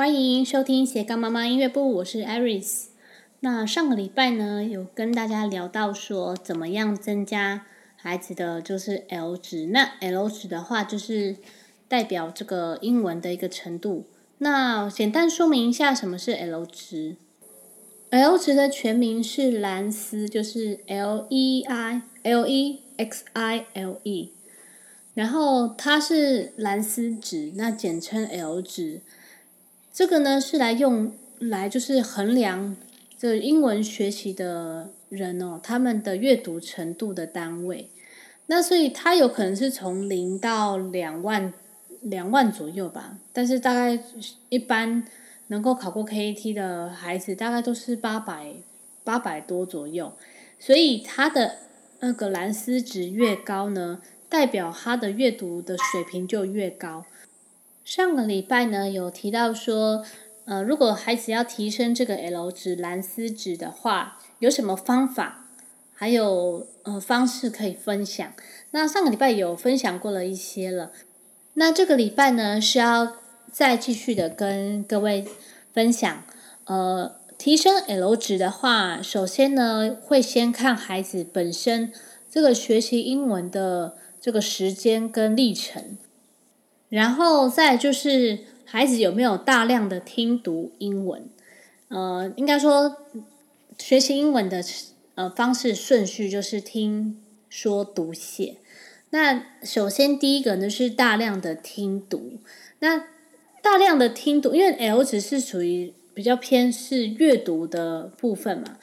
欢迎收听斜杠妈妈音乐部，我是 Aris。那上个礼拜呢，有跟大家聊到说，怎么样增加孩子的就是 L 值。那 L 值的话，就是代表这个英文的一个程度。那简单说明一下，什么是 L 值？L 值的全名是蓝思，就是 L E I L E X I L E。然后它是蓝思值，那简称 L 值。这个呢是来用来就是衡量这英文学习的人哦，他们的阅读程度的单位。那所以它有可能是从零到两万两万左右吧，但是大概一般能够考过 KAT 的孩子，大概都是八百八百多左右。所以他的那个蓝思值越高呢，代表他的阅读的水平就越高。上个礼拜呢，有提到说，呃，如果孩子要提升这个 L 值蓝思值的话，有什么方法，还有呃方式可以分享。那上个礼拜有分享过了一些了，那这个礼拜呢是要再继续的跟各位分享。呃，提升 L 值的话，首先呢会先看孩子本身这个学习英文的这个时间跟历程。然后再就是孩子有没有大量的听读英文，呃，应该说学习英文的呃方式顺序就是听说读写。那首先第一个呢是大量的听读，那大量的听读，因为 L 值是属于比较偏是阅读的部分嘛，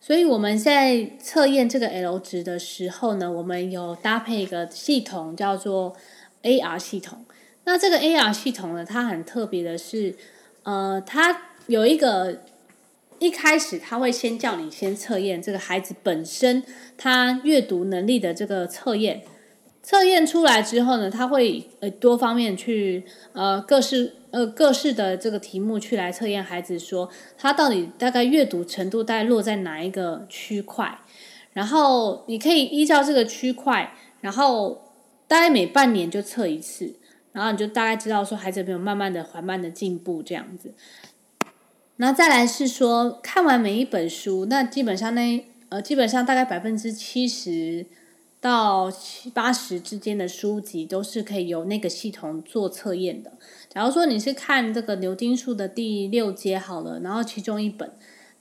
所以我们在测验这个 L 值的时候呢，我们有搭配一个系统叫做。AR 系统，那这个 AR 系统呢，它很特别的是，呃，它有一个一开始它会先叫你先测验这个孩子本身他阅读能力的这个测验，测验出来之后呢，他会呃多方面去呃各式呃各式的这个题目去来测验孩子说他到底大概阅读程度大概落在哪一个区块，然后你可以依照这个区块，然后。大概每半年就测一次，然后你就大概知道说孩子有没有慢慢的、缓慢的进步这样子。然后再来是说看完每一本书，那基本上那呃基本上大概百分之七十到七八十之间的书籍都是可以由那个系统做测验的。假如说你是看这个牛津树的第六阶好了，然后其中一本。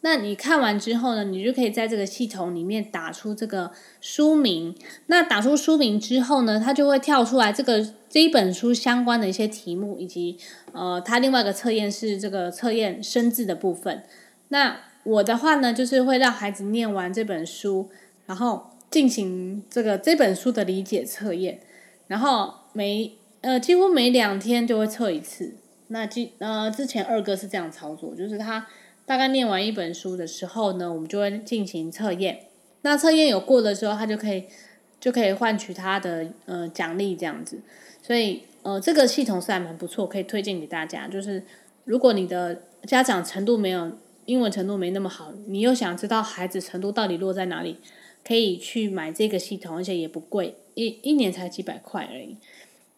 那你看完之后呢，你就可以在这个系统里面打出这个书名。那打出书名之后呢，它就会跳出来这个这一本书相关的一些题目，以及呃，它另外一个测验是这个测验生字的部分。那我的话呢，就是会让孩子念完这本书，然后进行这个这本书的理解测验，然后每呃几乎每两天就会测一次。那之呃之前二哥是这样操作，就是他。大概念完一本书的时候呢，我们就会进行测验。那测验有过的时候，他就可以就可以换取他的呃奖励这样子。所以呃，这个系统是还蛮不错，可以推荐给大家。就是如果你的家长程度没有英文程度没那么好，你又想知道孩子程度到底落在哪里，可以去买这个系统，而且也不贵，一一年才几百块而已。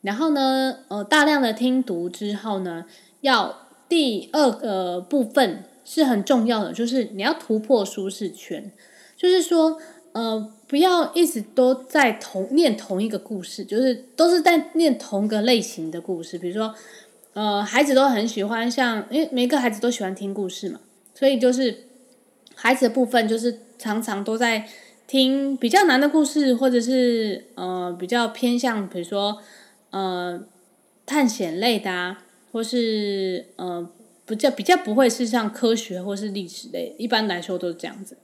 然后呢，呃，大量的听读之后呢，要第二个部分。是很重要的，就是你要突破舒适圈，就是说，呃，不要一直都在同念同一个故事，就是都是在念同个类型的故事。比如说，呃，孩子都很喜欢像，因为每个孩子都喜欢听故事嘛，所以就是孩子的部分就是常常都在听比较难的故事，或者是呃比较偏向，比如说呃探险类的啊，或是呃。比较比较不会是像科学或是历史类，一般来说都是这样子，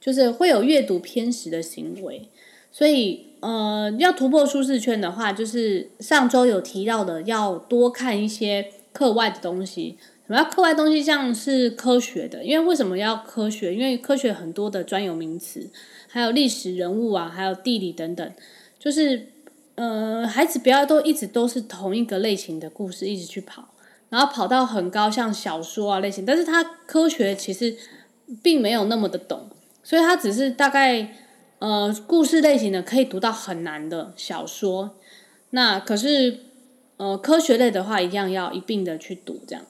就是会有阅读偏食的行为，所以呃要突破舒适圈的话，就是上周有提到的，要多看一些课外的东西。什么叫课外东西？像是科学的，因为为什么要科学？因为科学很多的专有名词，还有历史人物啊，还有地理等等，就是呃孩子不要都一直都是同一个类型的故事一直去跑。然后跑到很高，像小说啊类型，但是他科学其实并没有那么的懂，所以他只是大概呃故事类型的可以读到很难的小说，那可是呃科学类的话一样要一并的去读这样，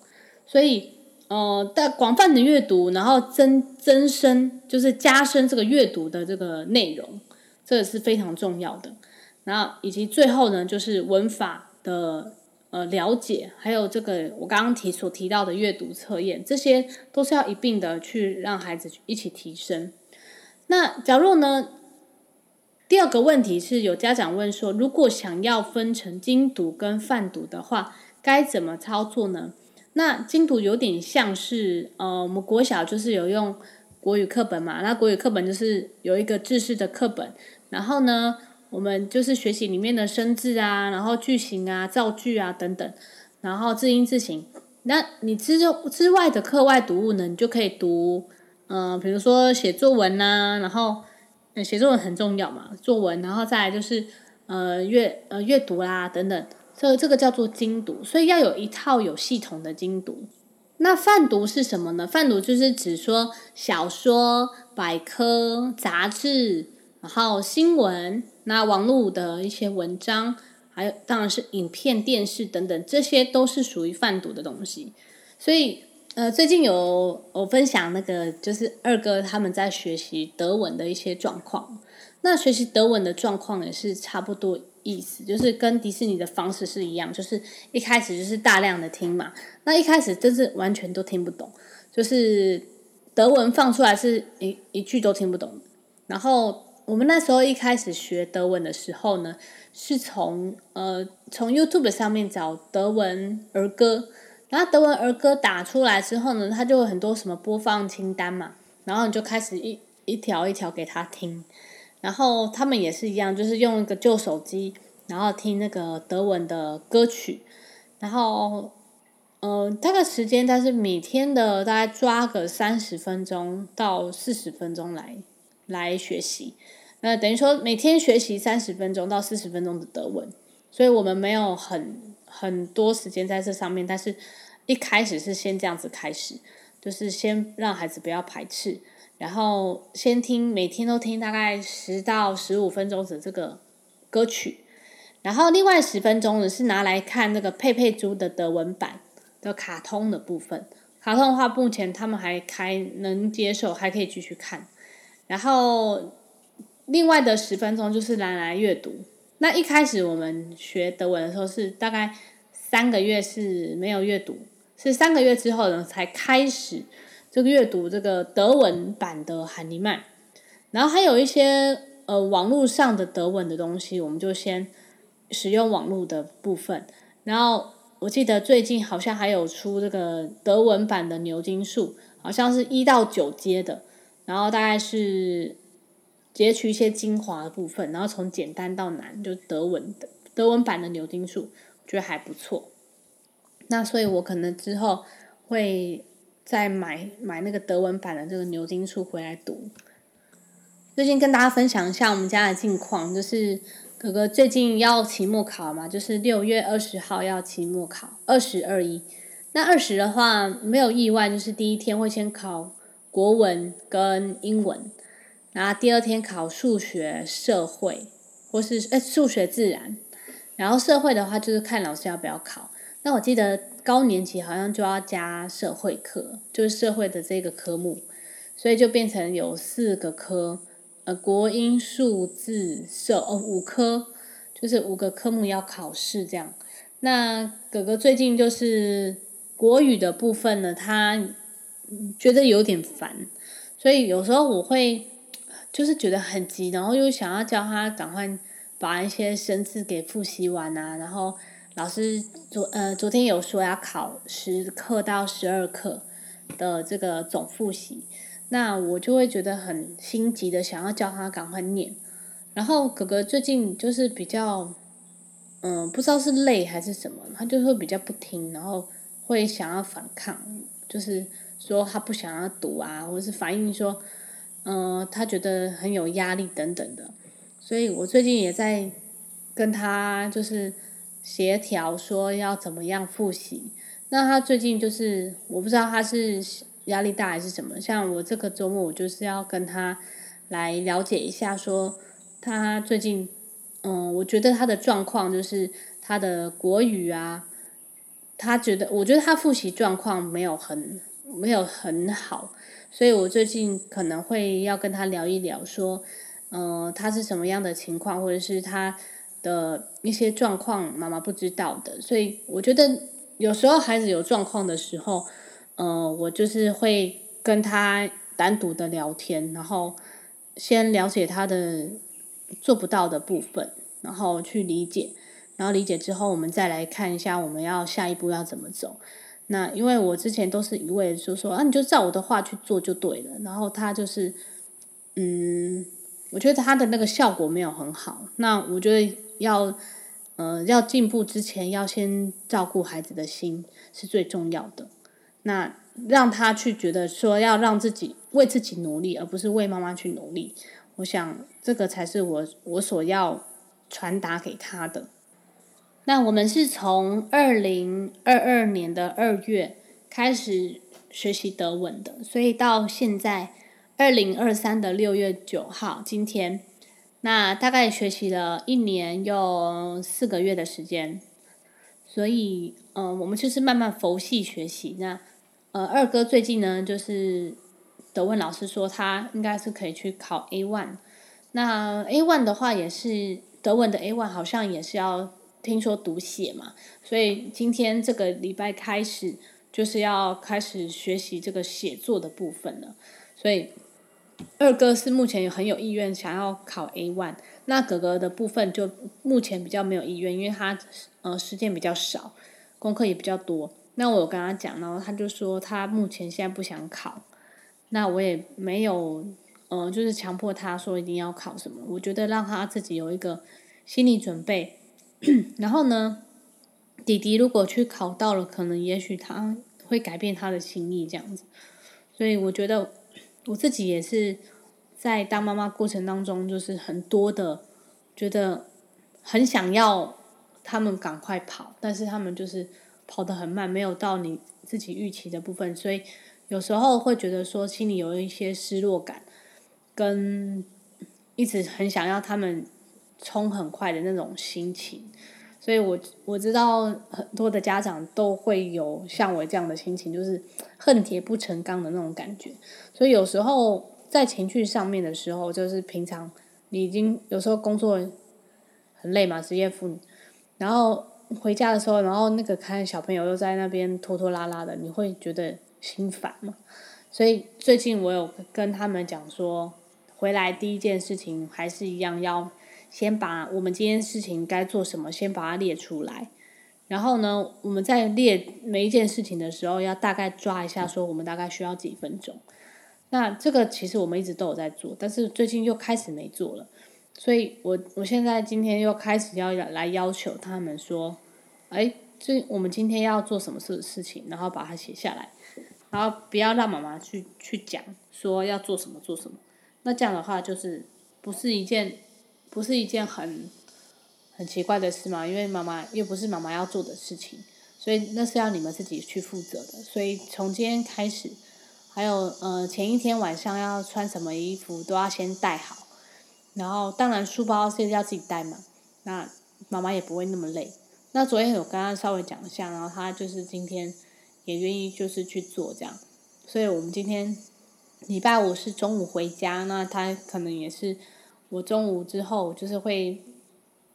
所以呃，在广泛的阅读，然后增增深，就是加深这个阅读的这个内容，这个是非常重要的。然后以及最后呢，就是文法的呃了解，还有这个我刚刚提所提到的阅读测验，这些都是要一并的去让孩子一起提升。那假如呢，第二个问题是有家长问说，如果想要分成精读跟泛读的话，该怎么操作呢？那精读有点像是呃，我们国小就是有用国语课本嘛，那国语课本就是有一个制式的课本，然后呢。我们就是学习里面的生字啊，然后句型啊、造句啊等等，然后字音字形。那你之之外的课外读物呢，你就可以读，嗯、呃，比如说写作文呐、然后写作文很重要嘛，作文，然后再来就是呃阅呃阅读啦、等等，这这个叫做精读，所以要有一套有系统的精读。那泛读是什么呢？泛读就是指说小说、百科、杂志，然后新闻。那网络的一些文章，还有当然是影片、电视等等，这些都是属于泛读的东西。所以，呃，最近有我分享那个，就是二哥他们在学习德文的一些状况。那学习德文的状况也是差不多意思，就是跟迪士尼的方式是一样，就是一开始就是大量的听嘛。那一开始真是完全都听不懂，就是德文放出来是一一句都听不懂，然后。我们那时候一开始学德文的时候呢，是从呃从 YouTube 上面找德文儿歌，然后德文儿歌打出来之后呢，它就有很多什么播放清单嘛，然后你就开始一一条一条给他听，然后他们也是一样，就是用一个旧手机，然后听那个德文的歌曲，然后嗯、呃，大概时间，但是每天的大概抓个三十分钟到四十分钟来。来学习，那等于说每天学习三十分钟到四十分钟的德文，所以我们没有很很多时间在这上面，但是一开始是先这样子开始，就是先让孩子不要排斥，然后先听每天都听大概十到十五分钟的这个歌曲，然后另外十分钟呢是拿来看那个佩佩猪的德文版的卡通的部分，卡通的话目前他们还开能接受，还可以继续看。然后，另外的十分钟就是拿来阅读。那一开始我们学德文的时候是大概三个月是没有阅读，是三个月之后呢才开始这个阅读这个德文版的海尼曼。然后还有一些呃网络上的德文的东西，我们就先使用网络的部分。然后我记得最近好像还有出这个德文版的牛津树，好像是一到九阶的。然后大概是截取一些精华的部分，然后从简单到难，就德文的德文版的牛津树，觉得还不错。那所以我可能之后会再买买那个德文版的这个牛津树回来读。最近跟大家分享一下我们家的近况，就是哥哥最近要期末考嘛，就是六月二十号要期末考，二十二一。那二十的话没有意外，就是第一天会先考。国文跟英文，然后第二天考数学、社会，或是诶数学自然，然后社会的话就是看老师要不要考。那我记得高年级好像就要加社会课，就是社会的这个科目，所以就变成有四个科，呃，国英数自社哦五科，就是五个科目要考试这样。那哥哥最近就是国语的部分呢，他。觉得有点烦，所以有时候我会就是觉得很急，然后又想要叫他赶快把一些生字给复习完啊。然后老师昨呃昨天有说要考十课到十二课的这个总复习，那我就会觉得很心急的想要叫他赶快念。然后哥哥最近就是比较嗯不知道是累还是什么，他就会比较不听，然后会想要反抗，就是。说他不想要读啊，或者是反映说，嗯、他觉得很有压力等等的，所以我最近也在跟他就是协调说要怎么样复习。那他最近就是我不知道他是压力大还是什么，像我这个周末我就是要跟他来了解一下，说他最近，嗯、我觉得他的状况就是他的国语啊。他觉得，我觉得他复习状况没有很没有很好，所以我最近可能会要跟他聊一聊，说，呃，他是什么样的情况，或者是他的一些状况，妈妈不知道的。所以我觉得有时候孩子有状况的时候，呃，我就是会跟他单独的聊天，然后先了解他的做不到的部分，然后去理解。然后理解之后，我们再来看一下我们要下一步要怎么走。那因为我之前都是一味就说啊，你就照我的话去做就对了。然后他就是，嗯，我觉得他的那个效果没有很好。那我觉得要，呃，要进步之前，要先照顾孩子的心是最重要的。那让他去觉得说要让自己为自己努力，而不是为妈妈去努力。我想这个才是我我所要传达给他的。那我们是从二零二二年的二月开始学习德文的，所以到现在二零二三的六月九号，今天，那大概学习了一年又四个月的时间，所以，嗯、我们就是慢慢佛系学习。那，呃，二哥最近呢，就是德文老师说他应该是可以去考 A one，那 A one 的话也是德文的 A one，好像也是要。听说读写嘛，所以今天这个礼拜开始就是要开始学习这个写作的部分了。所以二哥是目前很有意愿想要考 A one，那哥哥的部分就目前比较没有意愿，因为他呃时间比较少，功课也比较多。那我有跟他讲，然后他就说他目前现在不想考。那我也没有呃就是强迫他说一定要考什么，我觉得让他自己有一个心理准备。然后呢，弟弟如果去考到了，可能也许他会改变他的心意这样子。所以我觉得我自己也是在当妈妈过程当中，就是很多的觉得很想要他们赶快跑，但是他们就是跑得很慢，没有到你自己预期的部分，所以有时候会觉得说心里有一些失落感，跟一直很想要他们。冲很快的那种心情，所以我我知道很多的家长都会有像我这样的心情，就是恨铁不成钢的那种感觉。所以有时候在情绪上面的时候，就是平常你已经有时候工作很累嘛，职业妇女，然后回家的时候，然后那个看小朋友又在那边拖拖拉拉的，你会觉得心烦嘛。所以最近我有跟他们讲说，回来第一件事情还是一样要。先把我们今天事情该做什么，先把它列出来。然后呢，我们在列每一件事情的时候，要大概抓一下，说我们大概需要几分钟。那这个其实我们一直都有在做，但是最近又开始没做了。所以我我现在今天又开始要来要求他们说，哎，这我们今天要做什么事事情，然后把它写下来，然后不要让妈妈去去讲说要做什么做什么。那这样的话，就是不是一件。不是一件很很奇怪的事嘛，因为妈妈又不是妈妈要做的事情，所以那是要你们自己去负责的。所以从今天开始，还有呃前一天晚上要穿什么衣服都要先带好，然后当然书包是要自己带嘛，那妈妈也不会那么累。那昨天有跟他稍微讲一下，然后他就是今天也愿意就是去做这样，所以我们今天礼拜五是中午回家，那他可能也是。我中午之后就是会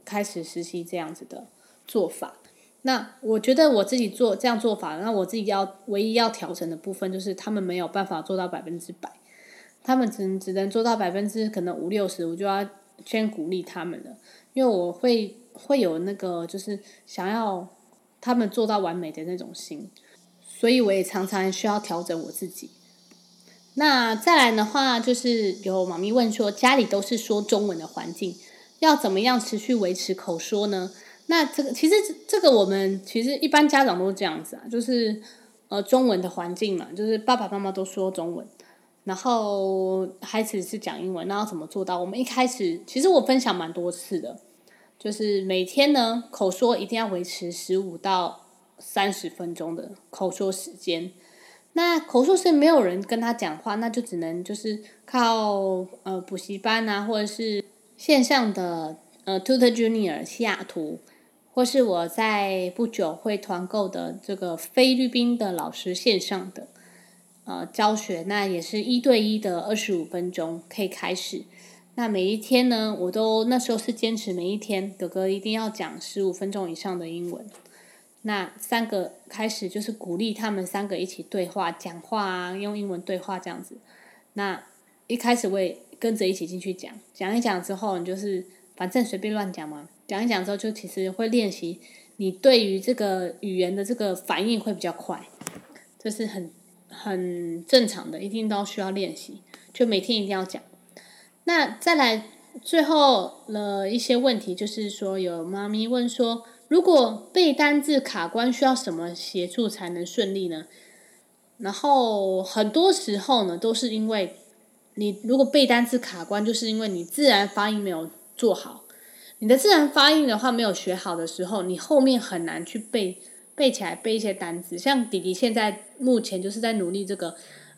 开始实习这样子的做法。那我觉得我自己做这样做法，那我自己要唯一要调整的部分就是他们没有办法做到百分之百，他们只能只能做到百分之可能五六十，我就要先鼓励他们了，因为我会会有那个就是想要他们做到完美的那种心，所以我也常常需要调整我自己。那再来的话，就是有妈咪问说，家里都是说中文的环境，要怎么样持续维持口说呢？那这个其实这个我们其实一般家长都是这样子啊，就是呃中文的环境嘛，就是爸爸妈妈都说中文，然后孩子是讲英文，那要怎么做到？我们一开始其实我分享蛮多次的，就是每天呢口说一定要维持十五到三十分钟的口说时间。那口述是没有人跟他讲话，那就只能就是靠呃补习班啊，或者是线上的呃 Tutor Junior 西雅图，或是我在不久会团购的这个菲律宾的老师线上的呃教学，那也是一对一的二十五分钟可以开始。那每一天呢，我都那时候是坚持每一天，哥哥一定要讲十五分钟以上的英文。那三个开始就是鼓励他们三个一起对话、讲话啊，用英文对话这样子。那一开始我也跟着一起进去讲，讲一讲之后，你就是反正随便乱讲嘛。讲一讲之后，就其实会练习你对于这个语言的这个反应会比较快，这是很很正常的，一定都需要练习，就每天一定要讲。那再来最后了一些问题，就是说有妈咪问说，如果背单字卡关，需要什么协助才能顺利呢？然后很多时候呢，都是因为你如果背单字卡关，就是因为你自然发音没有做好。你的自然发音的话没有学好的时候，你后面很难去背背起来背一些单字。像弟弟现在目前就是在努力这个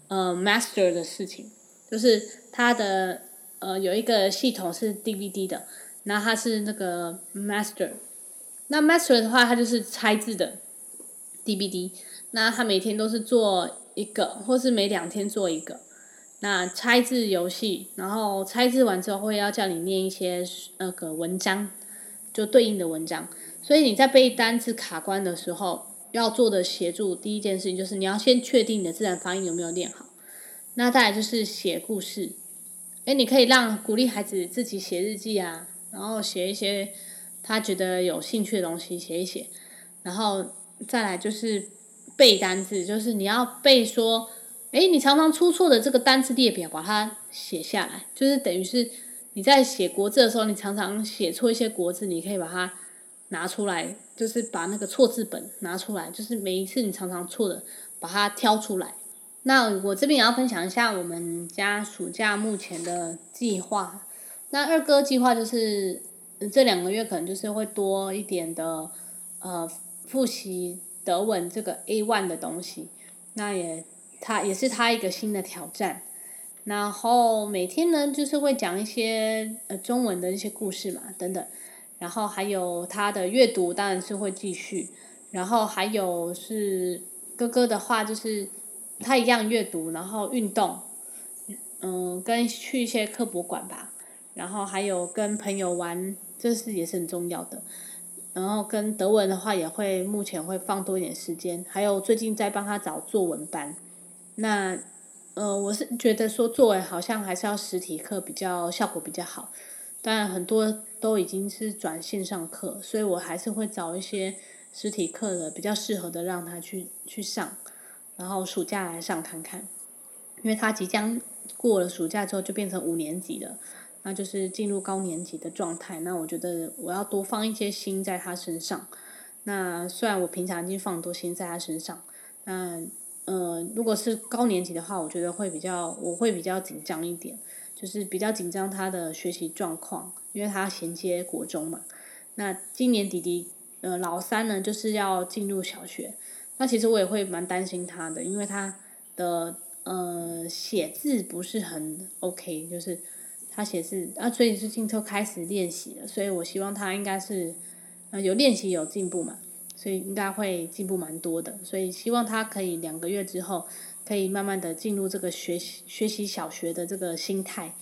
呃 master 的事情，就是他的。呃，有一个系统是 DVD 的，那它是那个 Master，那 Master 的话，它就是猜字的，DBD 那他每天都是做一个，或是每两天做一个，那猜字游戏，然后猜字完之后会要叫你念一些那个文章，就对应的文章，所以你在背单词卡关的时候，要做的协助第一件事情就是你要先确定你的自然发音有没有练好，那再来就是写故事。诶，你可以让鼓励孩子自己写日记啊，然后写一些他觉得有兴趣的东西，写一写，然后再来就是背单字，就是你要背说，诶，你常常出错的这个单字列表，把它写下来，就是等于是你在写国字的时候，你常常写错一些国字，你可以把它拿出来，就是把那个错字本拿出来，就是每一次你常常错的，把它挑出来。那我这边也要分享一下我们家暑假目前的计划。那二哥计划就是这两个月可能就是会多一点的呃复习德文这个 A one 的东西。那也他也是他一个新的挑战。然后每天呢就是会讲一些呃中文的一些故事嘛等等。然后还有他的阅读当然是会继续。然后还有是哥哥的话就是。他一样阅读，然后运动，嗯，跟去一些科博馆吧，然后还有跟朋友玩，这是也是很重要的。然后跟德文的话，也会目前会放多一点时间，还有最近在帮他找作文班。那，呃，我是觉得说作文好像还是要实体课比较效果比较好，当然很多都已经是转线上课，所以我还是会找一些实体课的比较适合的让他去去上。然后暑假来上看看，因为他即将过了暑假之后就变成五年级了，那就是进入高年级的状态。那我觉得我要多放一些心在他身上。那虽然我平常已经放很多心在他身上，那呃，如果是高年级的话，我觉得会比较我会比较紧张一点，就是比较紧张他的学习状况，因为他衔接国中嘛。那今年弟弟呃老三呢，就是要进入小学。那其实我也会蛮担心他的，因为他的呃写字不是很 OK，就是他写字啊，所以最近就开始练习了，所以我希望他应该是呃有练习有进步嘛，所以应该会进步蛮多的，所以希望他可以两个月之后可以慢慢的进入这个学习学习小学的这个心态。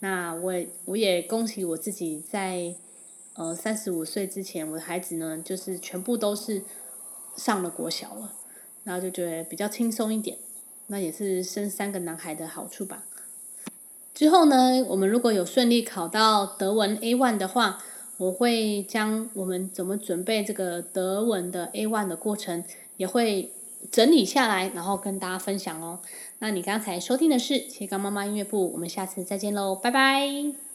那我也我也恭喜我自己在呃三十五岁之前，我的孩子呢就是全部都是。上了国小了，然后就觉得比较轻松一点，那也是生三个男孩的好处吧。之后呢，我们如果有顺利考到德文 A one 的话，我会将我们怎么准备这个德文的 A one 的过程也会整理下来，然后跟大家分享哦。那你刚才收听的是斜杠妈妈音乐部，我们下次再见喽，拜拜。